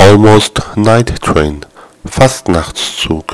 Almost Night Train Fastnachtszug